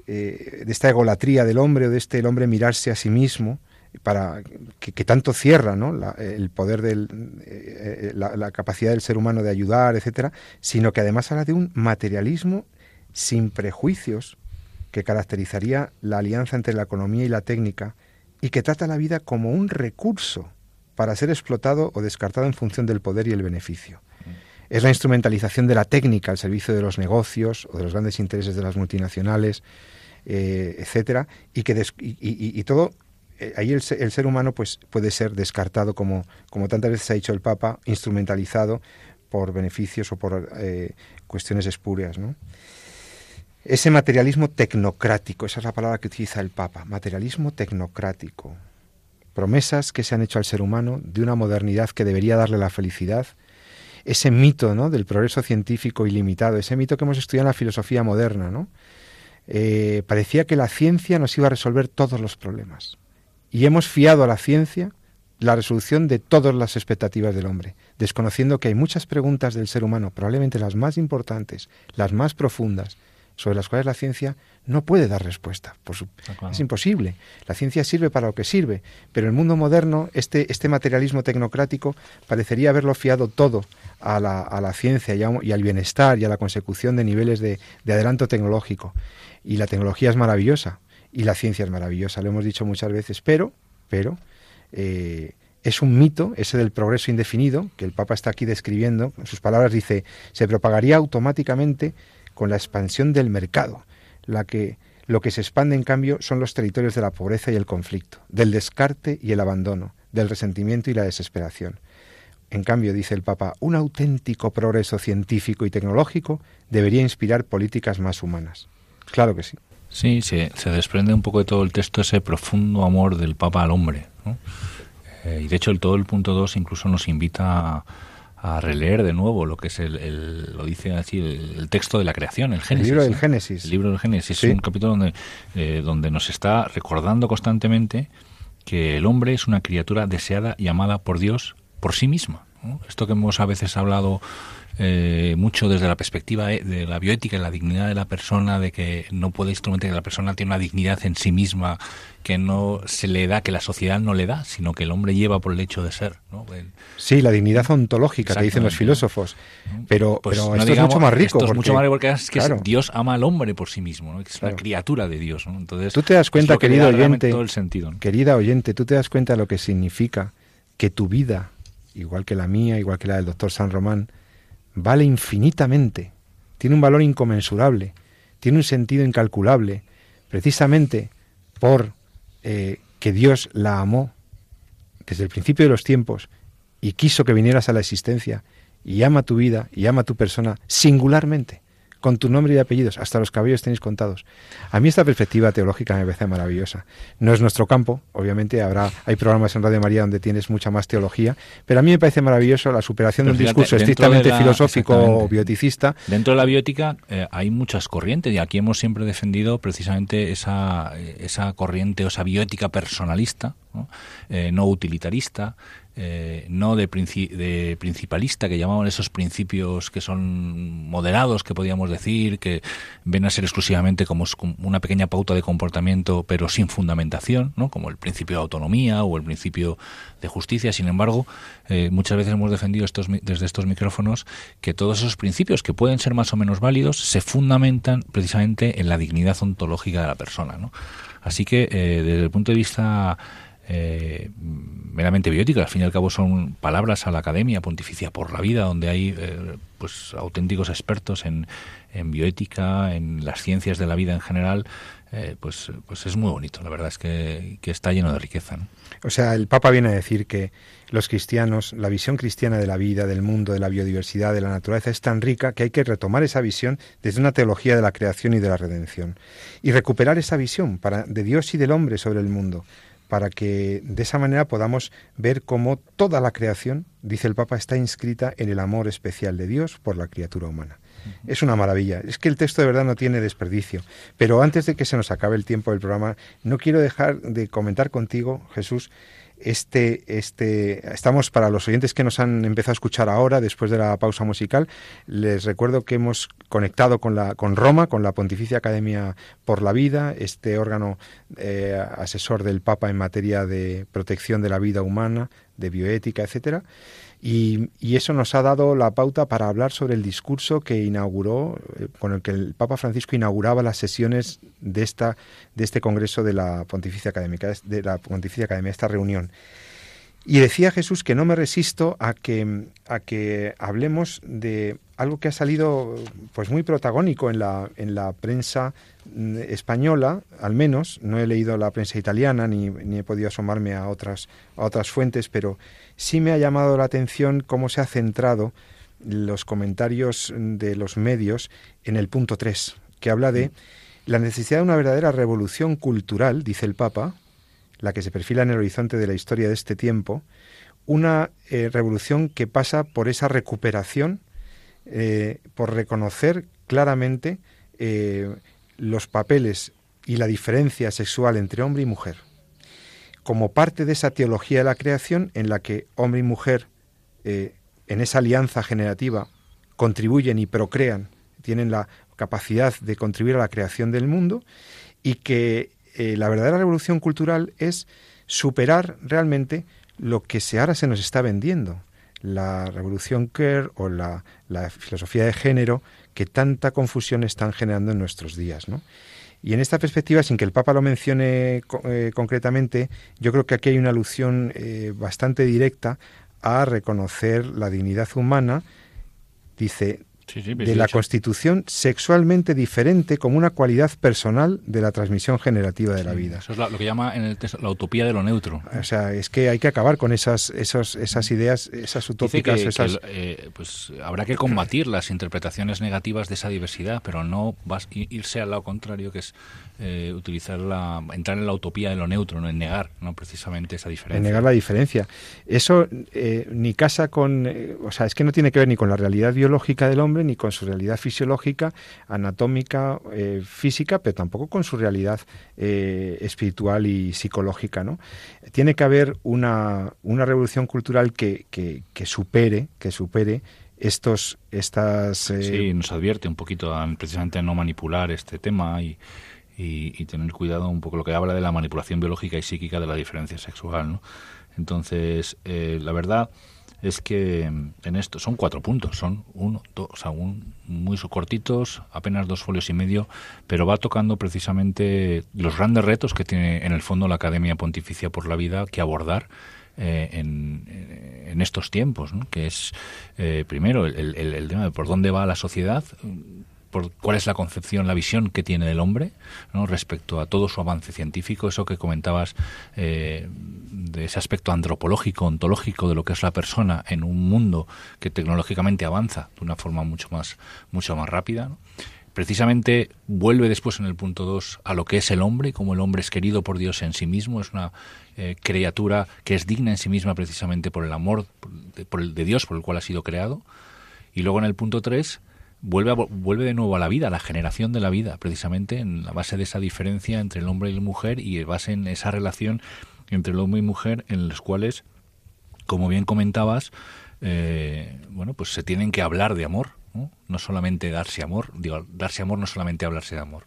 eh, de esta egolatría del hombre o de este el hombre mirarse a sí mismo, para que, tanto cierra el poder del eh, la, capacidad del ser humano de ayudar etcétera sino que además habla de un materialismo sin prejuicios que caracterizaría la alianza entre la economía y la técnica y que trata la vida como un recurso para ser explotado o descartado en función del poder y el beneficio. Es la instrumentalización de la técnica al servicio de los negocios o de los grandes intereses de las multinacionales, eh, etcétera, y que y, todo eh, ahí el, ser humano pues puede ser descartado como como tantas veces ha dicho el Papa, instrumentalizado por beneficios o por eh, cuestiones espurias. Ese materialismo tecnocrático, esa es la palabra que utiliza el Papa, materialismo tecnocrático. Promesas que se han hecho al ser humano de una modernidad que debería darle la felicidad. Ese mito ¿no? del progreso científico ilimitado, ese mito que hemos estudiado en la filosofía moderna. ¿no? Eh, parecía que la ciencia nos iba a resolver todos los problemas. Y hemos fiado a la ciencia la resolución de todas las expectativas del hombre, desconociendo que hay muchas preguntas del ser humano, probablemente las más importantes, las más profundas, sobre las cuales la ciencia no puede dar respuesta. Por Es imposible. La ciencia sirve para lo que sirve, pero el mundo moderno, este, este materialismo tecnocrático, parecería haberlo fiado todo a la, a la ciencia y, y, al bienestar y a la consecución de niveles de, de, adelanto tecnológico. Y la tecnología es maravillosa y la ciencia es maravillosa, lo hemos dicho muchas veces, pero, pero eh, es un mito, ese del progreso indefinido, que el Papa está aquí describiendo, en sus palabras dice, se propagaría automáticamente con la expansión del mercado. La que, lo que se expande, en cambio, son los territorios de la pobreza y el conflicto, del descarte y el abandono, del resentimiento y la desesperación. En cambio, dice el Papa, un auténtico progreso científico y tecnológico debería inspirar políticas más humanas. Claro que sí. Sí, se, se desprende un poco de todo el texto ese profundo amor del Papa al hombre. Eh, y de hecho, el, todo el punto 2 incluso nos invita a, a releer de nuevo lo que es el, lo dice así el, texto de la creación, el Génesis. El libro del Génesis. El libro del Génesis es un capítulo donde, eh, donde nos está recordando constantemente que el hombre es una criatura deseada y amada por Dios por sí misma. Esto que hemos a veces hablado eh, mucho desde la perspectiva eh, de la bioética y la dignidad de la persona, de que no puede instrumentar que la persona tiene una dignidad en sí misma que no se le da, que la sociedad no le da, sino que el hombre lleva por el hecho de ser. ¿no? sí, la dignidad ontológica que dicen los filósofos. Pero, pues esto es mucho más rico. Esto es mucho más rico porque es que Dios ama al hombre por sí mismo, es una criatura de Dios. Entonces, tú te das cuenta, querido oyente, todo el sentido, querida oyente, tú te das cuenta de lo que significa que tu vida, igual que la mía, igual que la del doctor San Román, vale infinitamente, tiene un valor inconmensurable, tiene un sentido incalculable, precisamente por eh, que Dios la amó desde el principio de los tiempos y quiso que vinieras a la existencia y ama tu vida y ama tu persona singularmente con tu nombre y apellidos, hasta los cabellos tenéis contados. A mí esta perspectiva teológica me parece maravillosa. No es nuestro campo, obviamente habrá hay programas en Radio María donde tienes mucha más teología, pero a mí me parece maravilloso la superación de un discurso estrictamente filosófico o bioticista. Dentro de la biótica eh, hay muchas corrientes y aquí hemos siempre defendido precisamente esa, esa corriente o esa biótica personalista, no, eh, no utilitarista, eh, no de, de, principalista, que llamaban esos principios que son moderados, que podríamos decir, que ven a ser exclusivamente como una pequeña pauta de comportamiento, pero sin fundamentación, ¿no? como el principio de autonomía o el principio de justicia. Sin embargo, eh, muchas veces hemos defendido estos, desde estos micrófonos que todos esos principios, que pueden ser más o menos válidos, se fundamentan precisamente en la dignidad ontológica de la persona. ¿no? Así que, desde el punto de vista eh, meramente biótica, al fin y al cabo son palabras a la Academia Pontificia por la Vida, donde hay eh, pues auténticos expertos en, bioética, en las ciencias de la vida en general, eh, pues, pues es muy bonito. La verdad es que, está lleno de riqueza. O sea, el Papa viene a decir que los cristianos, la visión cristiana de la vida, del mundo, de la biodiversidad, de la naturaleza es tan rica que hay que retomar esa visión desde una teología de la creación y de la redención. Y recuperar esa visión para, de Dios y del hombre sobre el mundo, para que de esa manera podamos ver cómo toda la creación, dice el Papa, está inscrita en el amor especial de Dios por la criatura humana. Es una maravilla. Es que el texto de verdad no tiene desperdicio. Pero antes de que se nos acabe el tiempo del programa, no quiero dejar de comentar contigo, Jesús, este, este, estamos para los oyentes que nos han empezado a escuchar ahora, después de la pausa musical, les recuerdo que hemos conectado con la, con Roma, con la Pontificia Academia por la Vida, este órgano eh, asesor del Papa en materia de protección de la vida humana, de bioética, etcétera. Y, eso nos ha dado la pauta para hablar sobre el discurso que inauguró, eh, con el que el Papa Francisco inauguraba las sesiones de esta de este congreso de la Pontificia Académica, de la Pontificia Academia, esta reunión. Y decía Jesús que no me resisto a que, a que hablemos de algo que ha salido pues muy protagónico en la, en la prensa mm, española, al menos, no he leído la prensa italiana ni, ni he podido asomarme a otras, a otras fuentes, pero sí me ha llamado la atención cómo se ha centrado los comentarios de los medios en el punto 3, que habla de la necesidad de una verdadera revolución cultural, dice el Papa, la que se perfila en el horizonte de la historia de este tiempo, una eh, revolución que pasa por esa recuperación, eh, por reconocer claramente eh, los papeles y la diferencia sexual entre hombre y mujer. Como parte de esa teología de la creación en la que hombre y mujer, en esa alianza generativa, contribuyen y procrean, tienen la capacidad de contribuir a la creación del mundo y que eh, la verdadera revolución cultural es superar realmente lo que se ahora se nos está vendiendo, la revolución queer o la, la filosofía de género que tanta confusión están generando en nuestros días. Y en esta perspectiva, sin que el Papa lo mencione eh, concretamente, yo creo que aquí hay una alusión eh, bastante directa a reconocer la dignidad humana. Dice, de la constitución sexualmente diferente como una cualidad personal de la transmisión generativa de la vida. Eso es lo que llama en el texto la utopía de lo neutro. O sea, es que hay que acabar con esas, esos, esas ideas, esas utópicas. esas... Eh, pues habrá que combatir las interpretaciones negativas de esa diversidad, pero no vas, irse al lado contrario, que es eh, utilizar la, entrar en la utopía de lo neutro, no en negar no precisamente esa diferencia. En negar la diferencia. Eso eh, ni casa con, o sea, es que no tiene que ver ni con la realidad biológica del hombre ni con su realidad fisiológica, anatómica, eh, física, pero tampoco con su realidad eh, espiritual y psicológica. ¿no? Tiene que haber una, una revolución cultural que, que, supere, que supere estos estas eh, sí nos advierte un poquito precisamente a no manipular este tema y, y, tener cuidado un poco lo que habla de la manipulación biológica y psíquica de la diferencia sexual ¿no? entonces la verdad es que mm, en esto son cuatro puntos, son uno, dos, o muy cortitos, apenas dos folios y medio, pero va tocando precisamente los grandes retos que tiene en el fondo la Academia Pontificia por la Vida que abordar eh, en, estos tiempos, que es eh, primero el, tema de por dónde va la sociedad, por cuál es la concepción, la visión que tiene del hombre respecto a todo su avance científico, eso que comentabas eh, de ese aspecto antropológico, ontológico de lo que es la persona en un mundo que tecnológicamente avanza de una forma mucho más, mucho más rápida. Precisamente vuelve después en el punto 2 a lo que es el hombre, como el hombre es querido por Dios en sí mismo, es una eh, criatura que es digna en sí misma precisamente por el amor el de Dios por el cual ha sido creado. Y luego en el punto 3 vuelve, vuelve de nuevo a la vida, a la generación de la vida, precisamente en la base de esa diferencia entre el hombre y la mujer y base en esa relación entre el hombre y mujer en los cuales, como bien comentabas, eh, bueno, pues se tienen que hablar de amor, ¿no? solamente darse amor, digo, darse amor no solamente hablarse de amor.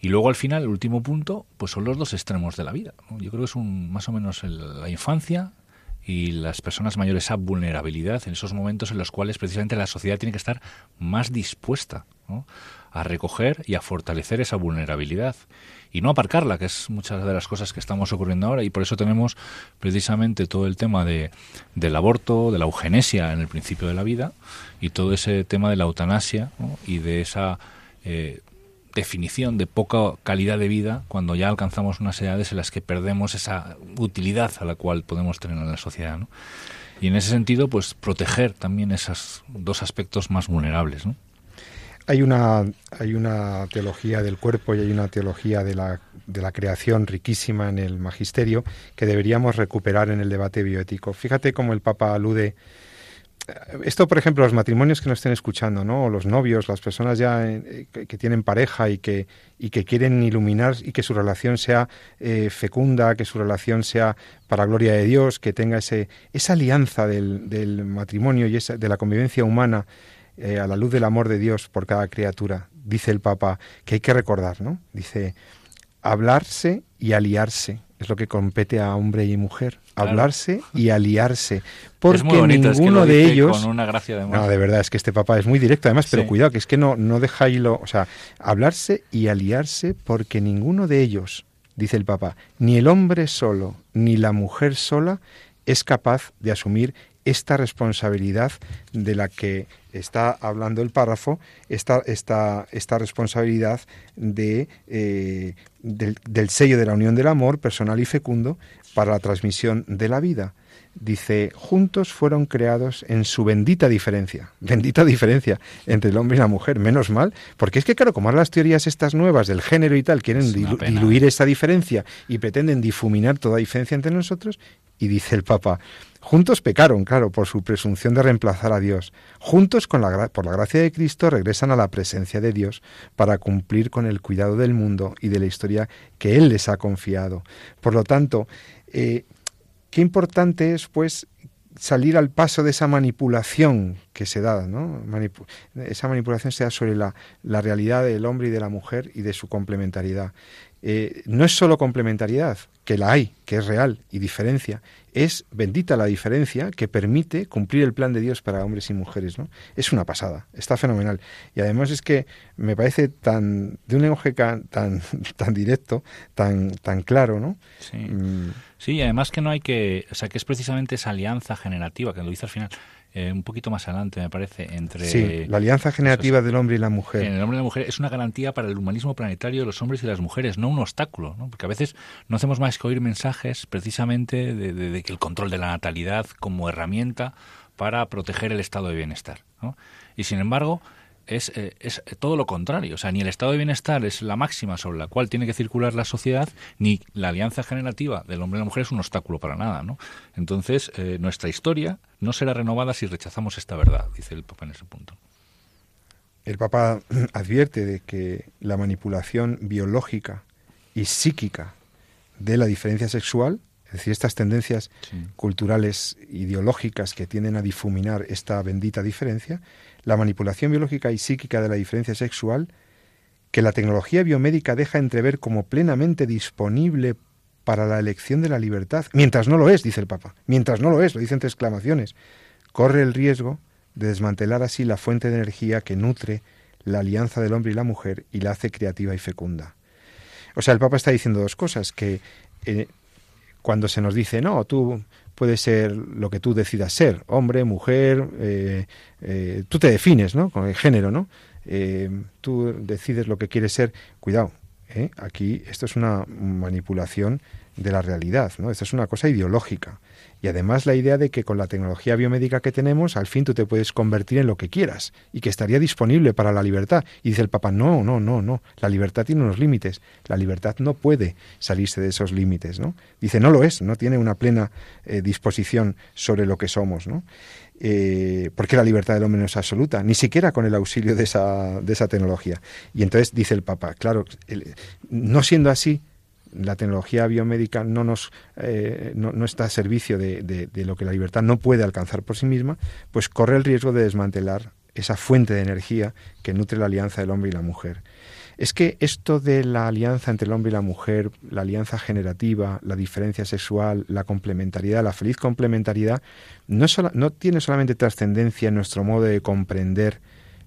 Y luego al final, el último punto, pues son los dos extremos de la vida. Yo creo que es un, más o menos la infancia, y las personas mayores esa vulnerabilidad en esos momentos en los cuales precisamente la sociedad tiene que estar más dispuesta a recoger y a fortalecer esa vulnerabilidad y no aparcarla, que es muchas de las cosas que estamos ocurriendo ahora. Y por eso tenemos precisamente todo el tema de, del aborto, de la eugenesia en el principio de la vida y todo ese tema de la eutanasia y de esa eh, definición de poca calidad de vida cuando ya alcanzamos unas edades en las que perdemos esa utilidad a la cual podemos tener en la sociedad. Y en ese sentido, pues proteger también esos dos aspectos más vulnerables. ¿no? Hay una, hay una teología del cuerpo y hay una teología de la, de la creación riquísima en el magisterio que deberíamos recuperar en el debate bioético. Fíjate cómo el Papa alude esto, por ejemplo, los matrimonios que nos estén escuchando, ¿no? O los novios, las personas ya eh, que, tienen pareja y que, y que quieren iluminar y que su relación sea eh, fecunda, que su relación sea para gloria de Dios, que tenga ese, esa alianza del, matrimonio y esa, de la convivencia humana eh, a la luz del amor de Dios por cada criatura. Dice el Papa que hay que recordar, ¿no? Dice, hablarse y aliarse es lo que compete a hombre y mujer, hablarse y aliarse, porque ninguno de ellos con una gracia de No, de verdad, es que este papá es muy directo además, pero cuidado que es que no no deja hilo, o sea, hablarse y aliarse porque ninguno de ellos, dice el papá, ni el hombre solo ni la mujer sola es capaz de asumir esta responsabilidad de la que está hablando el párrafo, esta, esta, esta responsabilidad de, eh, del, del sello de la unión del amor personal y fecundo para la transmisión de la vida. Dice, juntos fueron creados en su bendita diferencia, bendita diferencia entre el hombre y la mujer, menos mal, porque es que claro, como ahora las teorías estas nuevas del género y tal quieren diluir esa diferencia y pretenden difuminar toda diferencia entre nosotros, y dice el Papa, Juntos pecaron, claro, por su presunción de reemplazar a Dios. Juntos, por la gracia de Cristo, regresan a la presencia de Dios para cumplir con el cuidado del mundo y de la historia que Él les ha confiado. Por lo tanto, eh, qué importante es, pues, salir al paso de esa manipulación que se da, ¿no? esa manipulación se da sobre la, la, realidad del hombre y de la mujer y de su complementariedad. Eh, no es solo complementariedad, que la hay, que es real y diferencia, es bendita la diferencia que permite cumplir el plan de Dios para hombres y mujeres, ¿no? Es una pasada, está fenomenal. Y además es que me parece tan de un lenguaje tan tan directo, tan tan claro, ¿no? Sí. Mm. Sí, y además que no hay que, o sea, que es precisamente esa alianza generativa que lo dice al final eh, un poquito más adelante, me parece, entre... Sí, la alianza generativa del hombre y la mujer. el hombre y la mujer es una garantía para el humanismo planetario de los hombres y las mujeres, no un obstáculo, ¿no? porque a veces no hacemos más que oír mensajes precisamente de, que el control de la natalidad como herramienta para proteger el estado de bienestar. ¿no? Y sin embargo, es, eh, es, todo lo contrario. O sea, ni el estado de bienestar es la máxima sobre la cual tiene que circular la sociedad, ni la alianza generativa del hombre y la mujer es un obstáculo para nada. ¿no? Entonces, eh, nuestra historia no será renovada si rechazamos esta verdad, dice el Papa en ese punto. El Papa advierte de que la manipulación biológica y psíquica de la diferencia sexual, es decir, estas tendencias culturales ideológicas que tienden a difuminar esta bendita diferencia, la manipulación biológica y psíquica de la diferencia sexual, que la tecnología biomédica deja entrever como plenamente disponible para la elección de la libertad, mientras no lo es, dice el Papa, mientras no lo es, lo dice entre exclamaciones, corre el riesgo de desmantelar así la fuente de energía que nutre la alianza del hombre y la mujer y la hace creativa y fecunda. O sea, el Papa está diciendo dos cosas, que eh, cuando se nos dice, no, tú puede ser lo que tú decidas ser, hombre, mujer, eh, eh, tú te defines, ¿no? Con el género, ¿no? Eh, tú decides lo que quieres ser, cuidado, aquí esto es una manipulación de la realidad, ¿no? Esto es una cosa ideológica. Y además la idea de que con la tecnología biomédica que tenemos, al fin tú te puedes convertir en lo que quieras y que estaría disponible para la libertad. Y dice el Papa, no, no, no, no, la libertad tiene unos límites. La libertad no puede salirse de esos límites, ¿no? Dice, no lo es, no tiene una plena eh, disposición sobre lo que somos, ¿no? Eh, porque la libertad del hombre no es absoluta, ni siquiera con el auxilio de esa, de esa tecnología. Y entonces dice el Papa, claro, no siendo así, la tecnología biomédica no nos eh, no, está a servicio de, de, lo que la libertad no puede alcanzar por sí misma, pues corre el riesgo de desmantelar esa fuente de energía que nutre la alianza del hombre y la mujer. Es que esto de la alianza entre el hombre y la mujer, la alianza generativa, la diferencia sexual, la complementariedad, la feliz complementariedad, no, no tiene solamente trascendencia en nuestro modo de comprender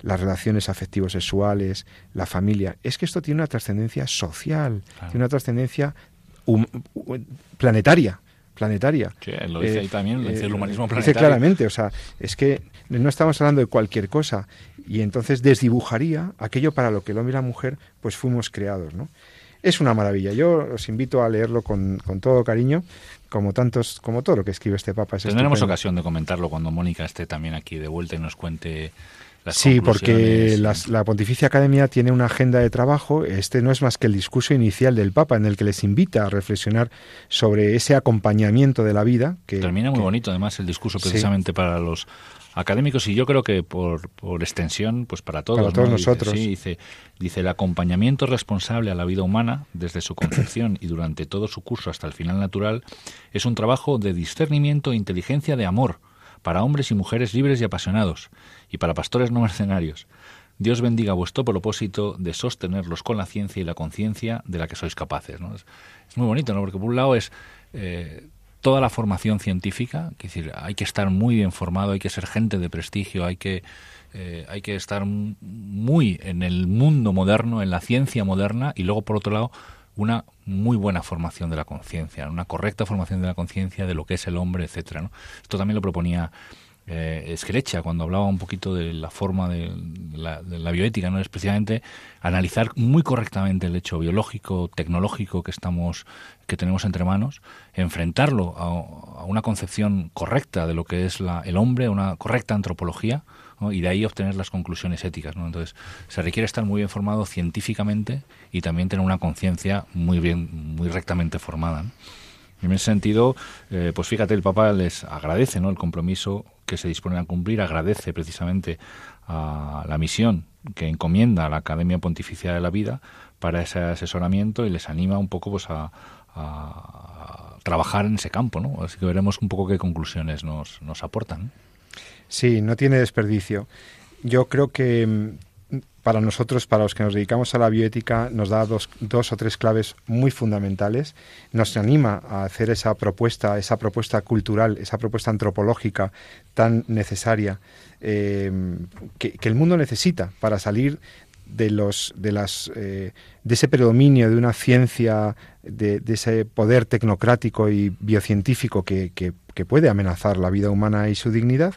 las relaciones afectivos sexuales, la familia. Es que esto tiene una trascendencia social, tiene una trascendencia planetaria. planetaria. Sí, lo dice ahí también, lo dice el humanismo planetario. Dice claramente, o sea, es que no estamos hablando de cualquier cosa y entonces desdibujaría aquello para lo que el hombre y la mujer pues fuimos creados, ¿no? Es una maravilla. Yo os invito a leerlo con, con todo cariño, como tantos, como todo lo que escribe este Papa. Tendremos ocasión de comentarlo cuando Mónica esté también aquí de vuelta y nos cuente las Sí, porque la Pontificia Academia tiene una agenda de trabajo. Este no es más que el discurso inicial del Papa, en el que les invita a reflexionar sobre ese acompañamiento de la vida. Que, Termina muy bonito, además, el discurso precisamente para los académicos y yo creo que por, por extensión, pues para todos. Para todos nosotros. Dice, sí, dice, dice, el acompañamiento responsable a la vida humana desde su concepción y durante todo su curso hasta el final natural es un trabajo de discernimiento e inteligencia de amor para hombres y mujeres libres y apasionados y para pastores no mercenarios. Dios bendiga vuestro propósito de sostenerlos con la ciencia y la conciencia de la que sois capaces. ¿no? Es, muy bonito, ¿no? porque por un lado es eh, toda la formación científica, es decir, hay que estar muy bien formado, hay que ser gente de prestigio, hay que, eh, hay que estar muy en el mundo moderno, en la ciencia moderna, y luego, por otro lado, una muy buena formación de la conciencia, una correcta formación de la conciencia de lo que es el hombre, etcétera. ¿no? Esto también lo proponía eh, cuando hablaba un poquito de la forma de la, bioética, no especialmente analizar muy correctamente el hecho biológico, tecnológico que estamos, que tenemos entre manos, enfrentarlo a, a una concepción correcta de lo que es la, el hombre, una correcta antropología, y de ahí obtener las conclusiones éticas. ¿no? Entonces, se requiere estar muy bien formado científicamente y también tener una conciencia muy bien, muy rectamente formada. En ese sentido, eh, pues fíjate, el Papa les agradece ¿no? el compromiso que se disponen a cumplir, agradece precisamente a la misión que encomienda a la Academia Pontificia de la Vida para ese asesoramiento y les anima un poco pues a, a trabajar en ese campo, ¿no? Así que veremos un poco qué conclusiones nos, nos aportan. Sí, no tiene desperdicio. Yo creo que para nosotros, para los que nos dedicamos a la bioética, nos da dos, dos, o tres claves muy fundamentales. Nos anima a hacer esa propuesta, esa propuesta cultural, esa propuesta antropológica tan necesaria eh, que, el mundo necesita para salir de los de las eh, de ese predominio de una ciencia de, ese poder tecnocrático y biocientífico que, que puede amenazar la vida humana y su dignidad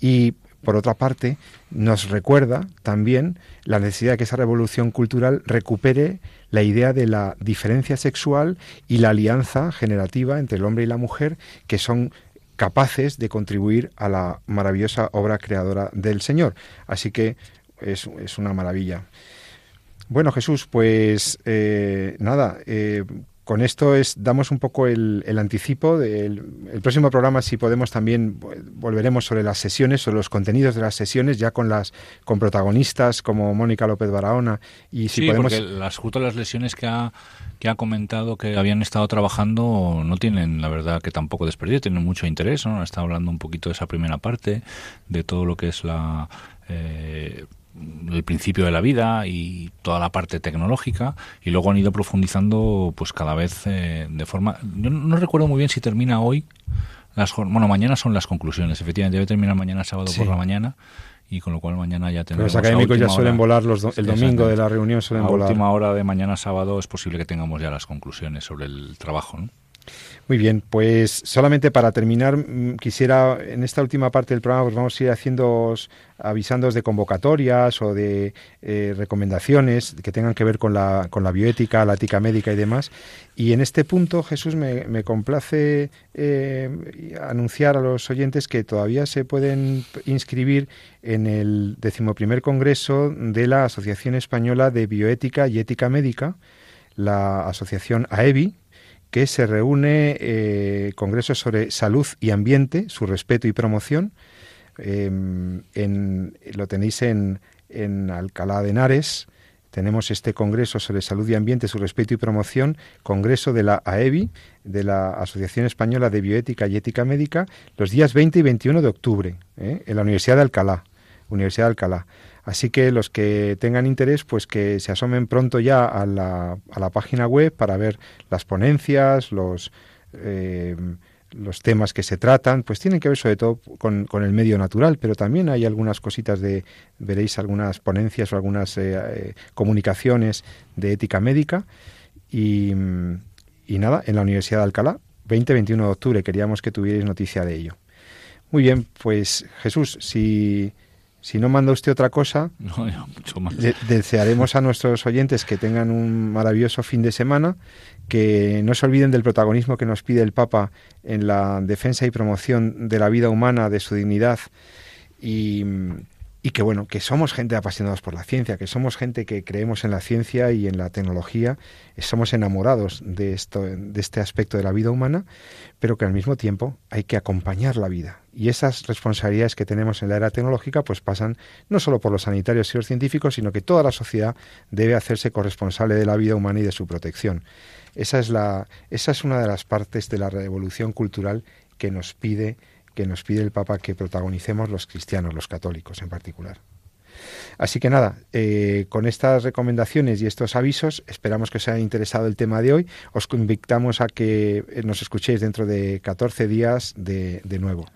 y por otra parte, nos recuerda también la necesidad de que esa revolución cultural recupere la idea de la diferencia sexual y la alianza generativa entre el hombre y la mujer, que son capaces de contribuir a la maravillosa obra creadora del Señor. Así que es, es una maravilla. Bueno, Jesús, pues eh, nada, eh, con esto es, damos un poco el, el anticipo del el próximo programa, si podemos también volveremos sobre las sesiones, sobre los contenidos de las sesiones, ya con las con protagonistas como Mónica López Barahona y si sí, podemos porque las justo las lesiones que ha que ha comentado que habían estado trabajando no tienen la verdad que tampoco desperdicio, tienen mucho interés, ¿no? Está hablando un poquito de esa primera parte, de todo lo que es la eh, el principio de la vida y toda la parte tecnológica y luego han ido profundizando pues cada vez eh, de forma yo no recuerdo muy bien si termina hoy las bueno mañana son las conclusiones efectivamente debe terminar mañana sábado sí. por la mañana y con lo cual mañana ya tendremos Pero los académicos ya suelen hora, volar los do, el domingo de la reunión suelen a volar última hora de mañana sábado es posible que tengamos ya las conclusiones sobre el trabajo ¿no? Muy bien, pues solamente para terminar, mm, quisiera en esta última parte del programa, pues vamos a ir haciendo, avisándoos de convocatorias o de eh, recomendaciones que tengan que ver con la, con la bioética, la ética médica y demás. Y en este punto, Jesús, me, me complace eh, anunciar a los oyentes que todavía se pueden inscribir en el decimoprimer congreso de la Asociación Española de Bioética y Ética Médica, la asociación AEBI, que se reúne eh, Congreso sobre Salud y Ambiente, su respeto y promoción. Eh, en, lo tenéis en, en, Alcalá de Henares. Tenemos este Congreso sobre Salud y Ambiente, su respeto y promoción, Congreso de la AEBI, de la Asociación Española de Bioética y Ética Médica, los días 20 y 21 de octubre, ¿eh? en la Universidad de Alcalá. Universidad de Alcalá. Así que los que tengan interés, pues que se asomen pronto ya a la, a la página web para ver las ponencias, los, eh, los temas que se tratan, pues tienen que ver sobre todo con, con, el medio natural, pero también hay algunas cositas de, veréis algunas ponencias o algunas eh, eh, comunicaciones de ética médica. Y, y nada, en la Universidad de Alcalá, 20-21 de octubre. Queríamos que tuvierais noticia de ello. Muy bien, pues Jesús, si, si no manda usted otra cosa, desearemos a nuestros oyentes que tengan un maravilloso fin de semana, que no se olviden del protagonismo que nos pide el Papa en la defensa y promoción de la vida humana, de su dignidad y, y que bueno, que somos gente apasionados por la ciencia, que somos gente que creemos en la ciencia y en la tecnología, somos enamorados de esto, de este aspecto de la vida humana, pero que al mismo tiempo hay que acompañar la vida. Y esas responsabilidades que tenemos en la era tecnológica pues pasan no solo por los sanitarios y los científicos, sino que toda la sociedad debe hacerse corresponsable de la vida humana y de su protección. Esa es la esa es una de las partes de la revolución cultural que nos pide que nos pide el Papa que protagonicemos los cristianos, los católicos en particular. Así que nada, eh, con estas recomendaciones y estos avisos, esperamos que os haya interesado el tema de hoy. Os invitamos a que eh, nos escuchéis dentro de 14 días de, nuevo.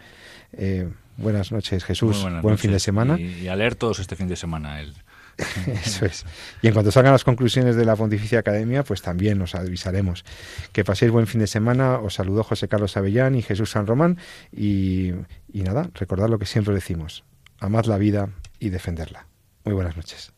Eh, buenas noches, Jesús. Buen fin de semana. Y, y, a leer todos este fin de semana el, Eso es. Y en cuanto salgan las conclusiones de la Pontificia Academia, pues también nos avisaremos. Que paséis buen fin de semana. Os saludo José Carlos Avellán y Jesús San Román. Y, y nada, recordad lo que siempre decimos. Amad la vida y defenderla. Muy buenas noches.